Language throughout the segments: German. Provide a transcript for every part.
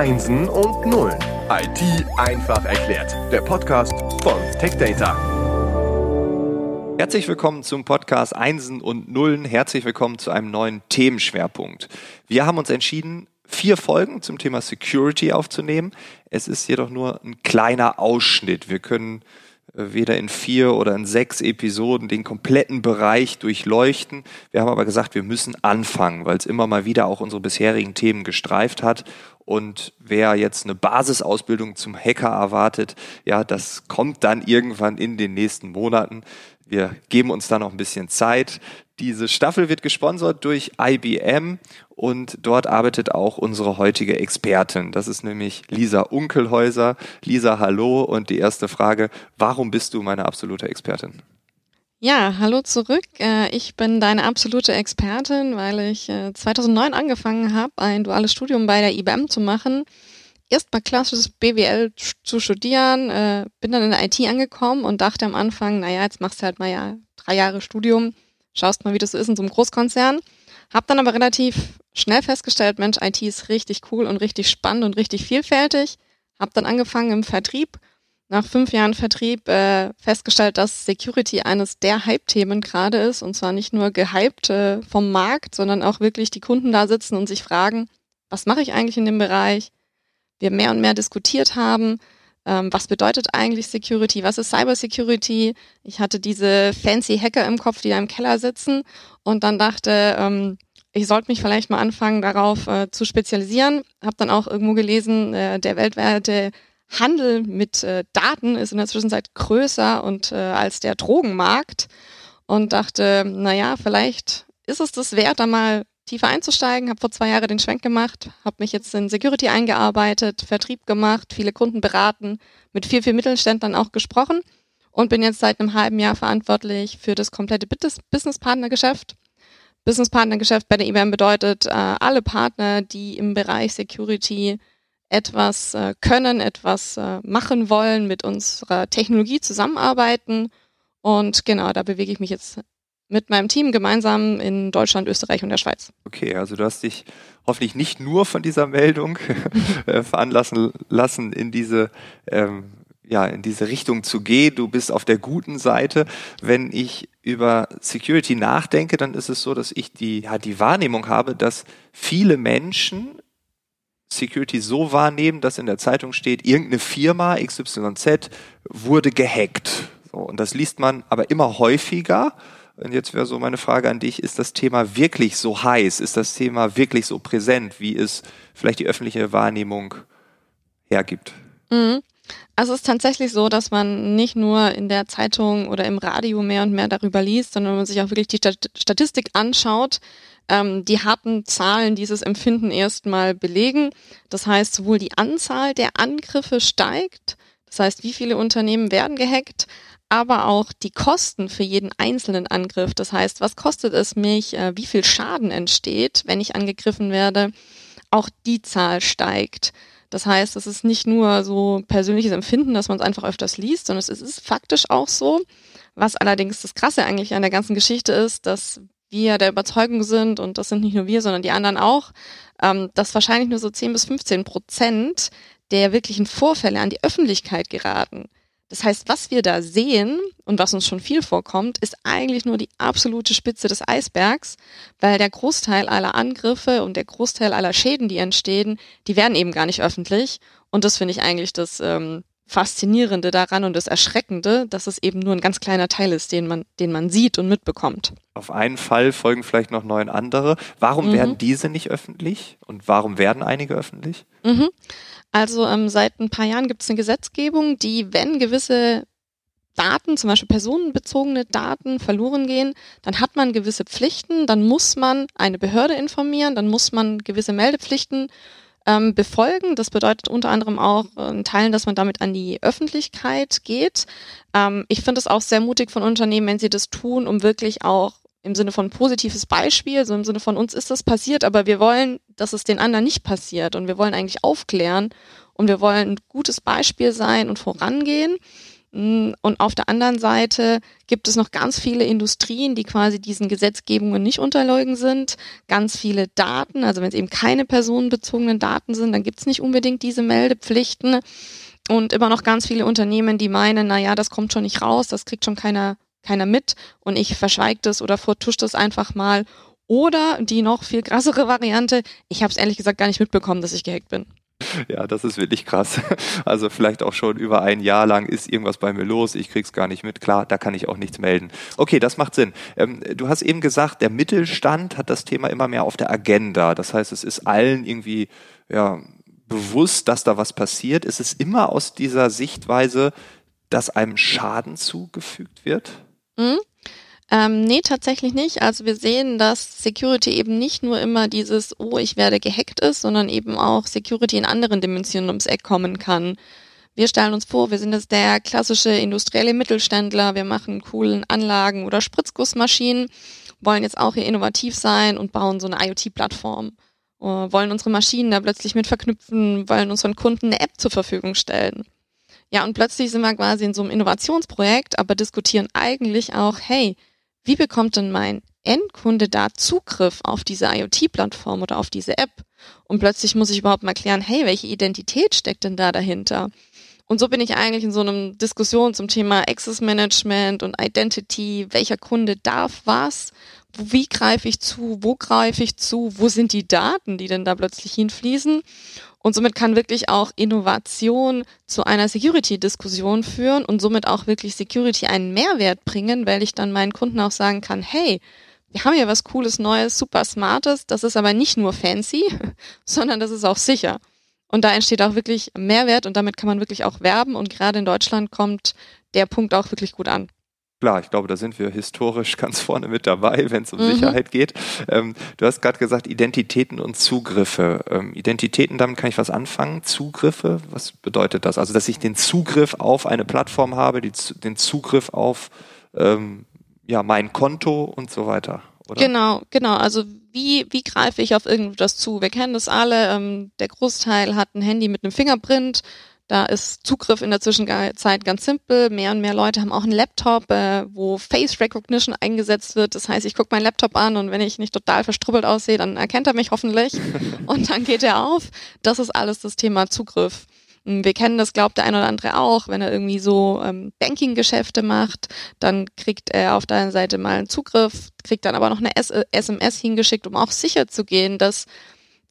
Einsen und Nullen. IT einfach erklärt. Der Podcast von TechData. Herzlich willkommen zum Podcast Einsen und Nullen. Herzlich willkommen zu einem neuen Themenschwerpunkt. Wir haben uns entschieden, vier Folgen zum Thema Security aufzunehmen. Es ist jedoch nur ein kleiner Ausschnitt. Wir können weder in vier oder in sechs Episoden den kompletten Bereich durchleuchten. Wir haben aber gesagt, wir müssen anfangen, weil es immer mal wieder auch unsere bisherigen Themen gestreift hat. Und wer jetzt eine Basisausbildung zum Hacker erwartet, ja, das kommt dann irgendwann in den nächsten Monaten. Wir geben uns da noch ein bisschen Zeit. Diese Staffel wird gesponsert durch IBM und dort arbeitet auch unsere heutige Expertin. Das ist nämlich Lisa Unkelhäuser. Lisa, hallo. Und die erste Frage, warum bist du meine absolute Expertin? Ja, hallo zurück. Äh, ich bin deine absolute Expertin, weil ich 2009 äh, angefangen habe, ein duales Studium bei der IBM zu machen. Erstmal klassisches BWL zu studieren, äh, bin dann in der IT angekommen und dachte am Anfang, naja, jetzt machst du halt mal ja drei Jahre Studium, schaust mal, wie das so ist in so einem Großkonzern. Hab dann aber relativ schnell festgestellt, Mensch, IT ist richtig cool und richtig spannend und richtig vielfältig. Hab dann angefangen im Vertrieb. Nach fünf Jahren Vertrieb äh, festgestellt, dass Security eines der Hype-Themen gerade ist. Und zwar nicht nur gehypt äh, vom Markt, sondern auch wirklich die Kunden da sitzen und sich fragen, was mache ich eigentlich in dem Bereich? Wir mehr und mehr diskutiert haben, ähm, was bedeutet eigentlich Security, was ist Cybersecurity. Ich hatte diese fancy Hacker im Kopf, die da im Keller sitzen und dann dachte, ähm, ich sollte mich vielleicht mal anfangen, darauf äh, zu spezialisieren. Habe dann auch irgendwo gelesen, äh, der weltweite Handel mit äh, Daten ist in der Zwischenzeit größer und äh, als der Drogenmarkt und dachte, naja, vielleicht ist es das wert, da mal tiefer einzusteigen. Habe vor zwei Jahren den Schwenk gemacht, habe mich jetzt in Security eingearbeitet, Vertrieb gemacht, viele Kunden beraten, mit vier, vier Mittelständlern auch gesprochen und bin jetzt seit einem halben Jahr verantwortlich für das komplette Business-Partner-Geschäft. Business-Partner-Geschäft bei der IBM bedeutet, äh, alle Partner, die im Bereich Security etwas äh, können, etwas äh, machen wollen, mit unserer Technologie zusammenarbeiten. Und genau, da bewege ich mich jetzt mit meinem Team gemeinsam in Deutschland, Österreich und der Schweiz. Okay, also du hast dich hoffentlich nicht nur von dieser Meldung äh, veranlassen lassen, in diese ähm, ja, in diese Richtung zu gehen. Du bist auf der guten Seite. Wenn ich über Security nachdenke, dann ist es so, dass ich die, ja, die Wahrnehmung habe, dass viele Menschen Security so wahrnehmen, dass in der Zeitung steht, irgendeine Firma XYZ wurde gehackt. So, und das liest man aber immer häufiger. Und jetzt wäre so meine Frage an dich, ist das Thema wirklich so heiß? Ist das Thema wirklich so präsent, wie es vielleicht die öffentliche Wahrnehmung hergibt? Mhm. Also es ist tatsächlich so, dass man nicht nur in der Zeitung oder im Radio mehr und mehr darüber liest, sondern man sich auch wirklich die Statistik anschaut, ähm, die harten Zahlen dieses Empfinden erstmal belegen. Das heißt, sowohl die Anzahl der Angriffe steigt, das heißt, wie viele Unternehmen werden gehackt, aber auch die Kosten für jeden einzelnen Angriff. Das heißt, was kostet es mich, äh, wie viel Schaden entsteht, wenn ich angegriffen werde. Auch die Zahl steigt. Das heißt, es ist nicht nur so persönliches Empfinden, dass man es einfach öfters liest, sondern es ist faktisch auch so. Was allerdings das Krasse eigentlich an der ganzen Geschichte ist, dass wir der Überzeugung sind, und das sind nicht nur wir, sondern die anderen auch, ähm, dass wahrscheinlich nur so 10 bis 15 Prozent der wirklichen Vorfälle an die Öffentlichkeit geraten. Das heißt, was wir da sehen und was uns schon viel vorkommt, ist eigentlich nur die absolute Spitze des Eisbergs, weil der Großteil aller Angriffe und der Großteil aller Schäden, die entstehen, die werden eben gar nicht öffentlich. Und das finde ich eigentlich das ähm, Faszinierende daran und das Erschreckende, dass es eben nur ein ganz kleiner Teil ist, den man, den man sieht und mitbekommt. Auf einen Fall folgen vielleicht noch neun andere. Warum mhm. werden diese nicht öffentlich und warum werden einige öffentlich? Mhm. Also ähm, seit ein paar Jahren gibt es eine Gesetzgebung, die, wenn gewisse Daten, zum Beispiel personenbezogene Daten verloren gehen, dann hat man gewisse Pflichten, dann muss man eine Behörde informieren, dann muss man gewisse Meldepflichten ähm, befolgen. Das bedeutet unter anderem auch äh, in Teilen, dass man damit an die Öffentlichkeit geht. Ähm, ich finde es auch sehr mutig von Unternehmen, wenn sie das tun, um wirklich auch im Sinne von positives Beispiel, so im Sinne von uns ist das passiert, aber wir wollen, dass es den anderen nicht passiert und wir wollen eigentlich aufklären und wir wollen ein gutes Beispiel sein und vorangehen. Mm, und auf der anderen Seite gibt es noch ganz viele Industrien, die quasi diesen Gesetzgebungen nicht unterlegen sind. Ganz viele Daten, also wenn es eben keine personenbezogenen Daten sind, dann gibt es nicht unbedingt diese Meldepflichten. Und immer noch ganz viele Unternehmen, die meinen, na ja, das kommt schon nicht raus, das kriegt schon keiner, keiner mit und ich verschweige das oder vertusche das einfach mal. Oder die noch viel krassere Variante, ich habe es ehrlich gesagt gar nicht mitbekommen, dass ich gehackt bin. Ja, das ist wirklich krass. Also vielleicht auch schon über ein Jahr lang ist irgendwas bei mir los, ich krieg's gar nicht mit. Klar, da kann ich auch nichts melden. Okay, das macht Sinn. Ähm, du hast eben gesagt, der Mittelstand hat das Thema immer mehr auf der Agenda. Das heißt, es ist allen irgendwie ja, bewusst, dass da was passiert. Ist es immer aus dieser Sichtweise, dass einem Schaden zugefügt wird? Mhm. Ähm, nee, tatsächlich nicht. Also wir sehen, dass Security eben nicht nur immer dieses, oh, ich werde gehackt ist, sondern eben auch Security in anderen Dimensionen ums Eck kommen kann. Wir stellen uns vor, wir sind jetzt der klassische industrielle Mittelständler, wir machen coolen Anlagen oder Spritzgussmaschinen, wollen jetzt auch hier innovativ sein und bauen so eine IoT-Plattform. Äh, wollen unsere Maschinen da plötzlich mit verknüpfen, wollen unseren Kunden eine App zur Verfügung stellen. Ja, und plötzlich sind wir quasi in so einem Innovationsprojekt, aber diskutieren eigentlich auch, hey, wie bekommt denn mein Endkunde da Zugriff auf diese IoT-Plattform oder auf diese App? Und plötzlich muss ich überhaupt mal klären, hey, welche Identität steckt denn da dahinter? Und so bin ich eigentlich in so einem Diskussion zum Thema Access Management und Identity. Welcher Kunde darf was? Wie greife ich zu? Wo greife ich zu? Wo sind die Daten, die denn da plötzlich hinfließen? Und somit kann wirklich auch Innovation zu einer Security-Diskussion führen und somit auch wirklich Security einen Mehrwert bringen, weil ich dann meinen Kunden auch sagen kann, hey, wir haben hier was Cooles, Neues, super Smartes, das ist aber nicht nur fancy, sondern das ist auch sicher. Und da entsteht auch wirklich Mehrwert und damit kann man wirklich auch werben und gerade in Deutschland kommt der Punkt auch wirklich gut an. Klar, ich glaube, da sind wir historisch ganz vorne mit dabei, wenn es um mhm. Sicherheit geht. Ähm, du hast gerade gesagt, Identitäten und Zugriffe. Ähm, Identitäten, damit kann ich was anfangen. Zugriffe, was bedeutet das? Also, dass ich den Zugriff auf eine Plattform habe, die, den Zugriff auf ähm, ja, mein Konto und so weiter. Oder? Genau, genau. Also wie, wie greife ich auf irgendwas zu? Wir kennen das alle. Ähm, der Großteil hat ein Handy mit einem Fingerprint. Da ist Zugriff in der Zwischenzeit ganz simpel. Mehr und mehr Leute haben auch einen Laptop, äh, wo Face Recognition eingesetzt wird. Das heißt, ich gucke meinen Laptop an und wenn ich nicht total verstrubbelt aussehe, dann erkennt er mich hoffentlich und dann geht er auf. Das ist alles das Thema Zugriff. Hm, wir kennen das, glaubt der ein oder andere auch, wenn er irgendwie so ähm, Banking-Geschäfte macht, dann kriegt er auf deiner Seite mal einen Zugriff, kriegt dann aber noch eine S SMS äh, hingeschickt, um auch sicher zu gehen, dass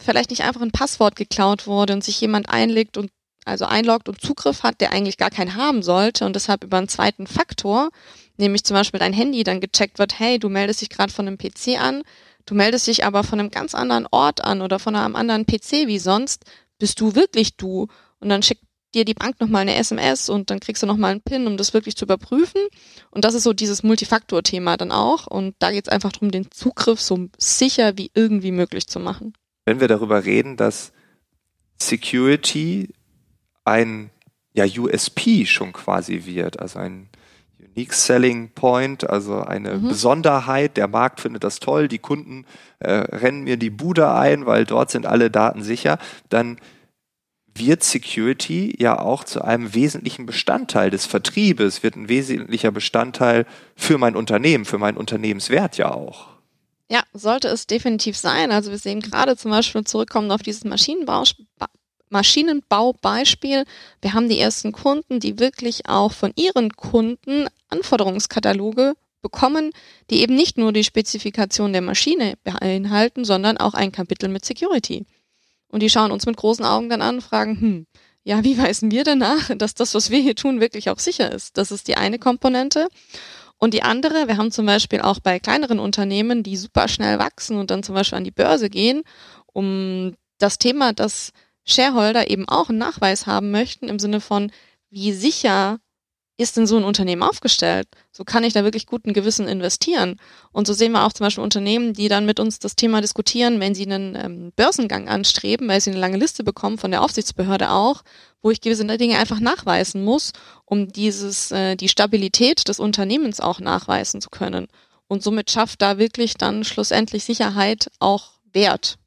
vielleicht nicht einfach ein Passwort geklaut wurde und sich jemand einlegt und also einloggt und Zugriff hat, der eigentlich gar keinen haben sollte und deshalb über einen zweiten Faktor, nämlich zum Beispiel dein Handy, dann gecheckt wird, hey, du meldest dich gerade von einem PC an, du meldest dich aber von einem ganz anderen Ort an oder von einem anderen PC wie sonst, bist du wirklich du? Und dann schickt dir die Bank nochmal eine SMS und dann kriegst du nochmal einen PIN, um das wirklich zu überprüfen. Und das ist so dieses Multifaktor-Thema dann auch. Und da geht es einfach darum, den Zugriff so sicher wie irgendwie möglich zu machen. Wenn wir darüber reden, dass Security ein ja, USP schon quasi wird, also ein Unique Selling Point, also eine mhm. Besonderheit. Der Markt findet das toll, die Kunden äh, rennen mir die Bude ein, weil dort sind alle Daten sicher. Dann wird Security ja auch zu einem wesentlichen Bestandteil des Vertriebes, wird ein wesentlicher Bestandteil für mein Unternehmen, für meinen Unternehmenswert ja auch. Ja, sollte es definitiv sein. Also wir sehen gerade zum Beispiel zurückkommen auf dieses Maschinenbau, Maschinenbaubeispiel. Wir haben die ersten Kunden, die wirklich auch von ihren Kunden Anforderungskataloge bekommen, die eben nicht nur die Spezifikation der Maschine beinhalten, sondern auch ein Kapitel mit Security. Und die schauen uns mit großen Augen dann an und fragen, hm, ja, wie weisen wir denn nach, dass das, was wir hier tun, wirklich auch sicher ist? Das ist die eine Komponente. Und die andere, wir haben zum Beispiel auch bei kleineren Unternehmen, die super schnell wachsen und dann zum Beispiel an die Börse gehen, um das Thema, dass Shareholder eben auch einen Nachweis haben möchten im Sinne von, wie sicher ist denn so ein Unternehmen aufgestellt? So kann ich da wirklich guten Gewissen investieren. Und so sehen wir auch zum Beispiel Unternehmen, die dann mit uns das Thema diskutieren, wenn sie einen ähm, Börsengang anstreben, weil sie eine lange Liste bekommen von der Aufsichtsbehörde auch, wo ich gewisse Dinge einfach nachweisen muss, um dieses, äh, die Stabilität des Unternehmens auch nachweisen zu können. Und somit schafft da wirklich dann schlussendlich Sicherheit auch Wert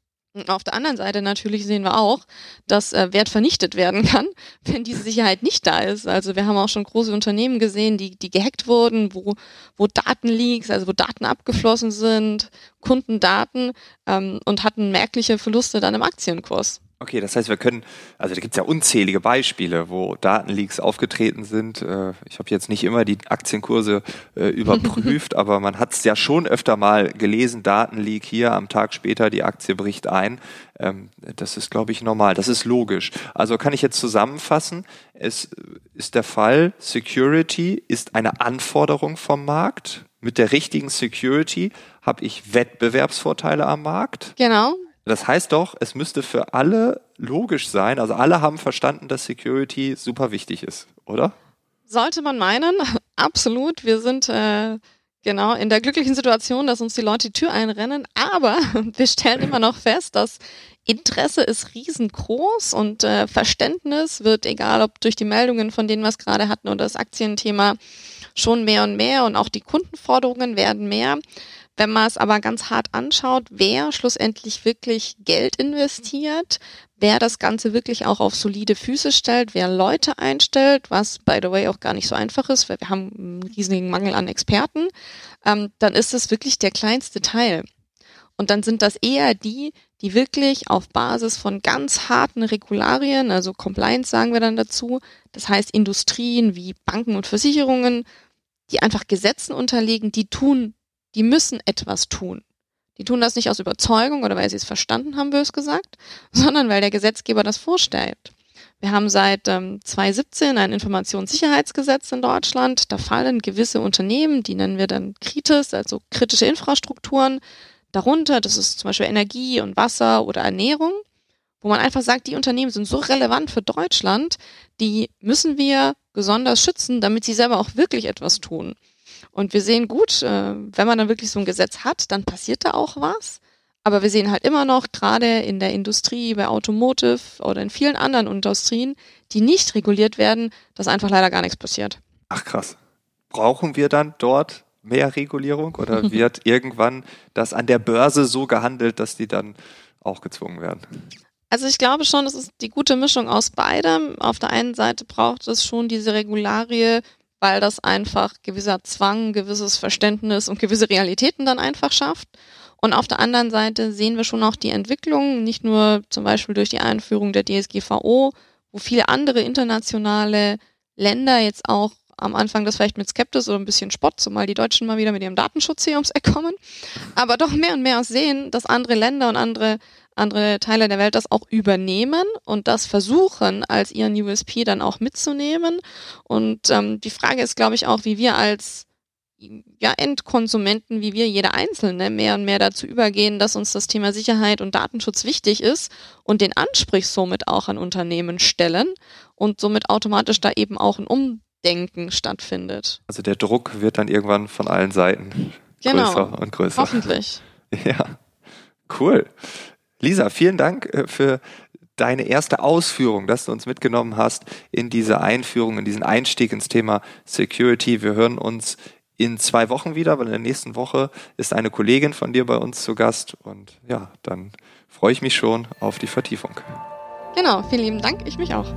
Auf der anderen Seite natürlich sehen wir auch, dass äh, Wert vernichtet werden kann, wenn diese Sicherheit nicht da ist. Also wir haben auch schon große Unternehmen gesehen, die, die gehackt wurden, wo, wo Datenleaks, also wo Daten abgeflossen sind, Kundendaten ähm, und hatten merkliche Verluste dann im Aktienkurs. Okay, das heißt, wir können, also da gibt es ja unzählige Beispiele, wo Datenleaks aufgetreten sind. Äh, ich habe jetzt nicht immer die Aktienkurse äh, überprüft, aber man hat es ja schon öfter mal gelesen, Datenleak hier, am Tag später die Aktie bricht ein. Ähm, das ist, glaube ich, normal, das ist logisch. Also kann ich jetzt zusammenfassen, es ist der Fall, Security ist eine Anforderung vom Markt. Mit der richtigen Security habe ich Wettbewerbsvorteile am Markt. Genau, das heißt doch, es müsste für alle logisch sein. Also alle haben verstanden, dass Security super wichtig ist, oder? Sollte man meinen, absolut. Wir sind äh, genau in der glücklichen Situation, dass uns die Leute die Tür einrennen. Aber wir stellen immer noch fest, dass Interesse ist riesengroß und äh, Verständnis wird, egal ob durch die Meldungen, von denen wir es gerade hatten oder das Aktienthema, schon mehr und mehr und auch die Kundenforderungen werden mehr. Wenn man es aber ganz hart anschaut, wer schlussendlich wirklich Geld investiert, wer das Ganze wirklich auch auf solide Füße stellt, wer Leute einstellt, was by the way auch gar nicht so einfach ist, weil wir haben einen riesigen Mangel an Experten, ähm, dann ist es wirklich der kleinste Teil. Und dann sind das eher die, die wirklich auf Basis von ganz harten Regularien, also Compliance sagen wir dann dazu, das heißt Industrien wie Banken und Versicherungen, die einfach Gesetzen unterlegen, die tun die müssen etwas tun. Die tun das nicht aus Überzeugung oder weil sie es verstanden haben, bös gesagt, sondern weil der Gesetzgeber das vorstellt. Wir haben seit ähm, 2017 ein Informationssicherheitsgesetz in Deutschland. Da fallen gewisse Unternehmen, die nennen wir dann Kritis, also kritische Infrastrukturen, darunter. Das ist zum Beispiel Energie und Wasser oder Ernährung, wo man einfach sagt, die Unternehmen sind so relevant für Deutschland, die müssen wir besonders schützen, damit sie selber auch wirklich etwas tun. Und wir sehen gut, äh, wenn man dann wirklich so ein Gesetz hat, dann passiert da auch was. Aber wir sehen halt immer noch, gerade in der Industrie, bei Automotive oder in vielen anderen Industrien, die nicht reguliert werden, dass einfach leider gar nichts passiert. Ach krass. Brauchen wir dann dort mehr Regulierung oder wird irgendwann das an der Börse so gehandelt, dass die dann auch gezwungen werden? Also ich glaube schon, es ist die gute Mischung aus beidem. Auf der einen Seite braucht es schon diese Regularie, weil das einfach gewisser Zwang, gewisses Verständnis und gewisse Realitäten dann einfach schafft. Und auf der anderen Seite sehen wir schon auch die Entwicklung, nicht nur zum Beispiel durch die Einführung der DSGVO, wo viele andere internationale Länder jetzt auch am Anfang das vielleicht mit Skeptis oder ein bisschen Spott, zumal die Deutschen mal wieder mit ihrem Datenschutz hier ums Eck kommen, aber doch mehr und mehr sehen, dass andere Länder und andere andere Teile der Welt das auch übernehmen und das versuchen, als ihren USP dann auch mitzunehmen. Und ähm, die Frage ist, glaube ich, auch, wie wir als ja, Endkonsumenten, wie wir jeder Einzelne mehr und mehr dazu übergehen, dass uns das Thema Sicherheit und Datenschutz wichtig ist und den Anspruch somit auch an Unternehmen stellen und somit automatisch da eben auch ein Umdenken stattfindet. Also der Druck wird dann irgendwann von allen Seiten genau. größer und größer. Hoffentlich. Ja, cool. Lisa, vielen Dank äh, für deine erste Ausführung, dass du uns mitgenommen hast in diese Einführung, in diesen Einstieg ins Thema Security. Wir hören uns in zwei Wochen wieder, weil in der nächsten Woche ist eine Kollegin von dir bei uns zu Gast. Und ja, dann freue ich mich schon auf die Vertiefung. Genau, vielen lieben Dank, ich mich auch.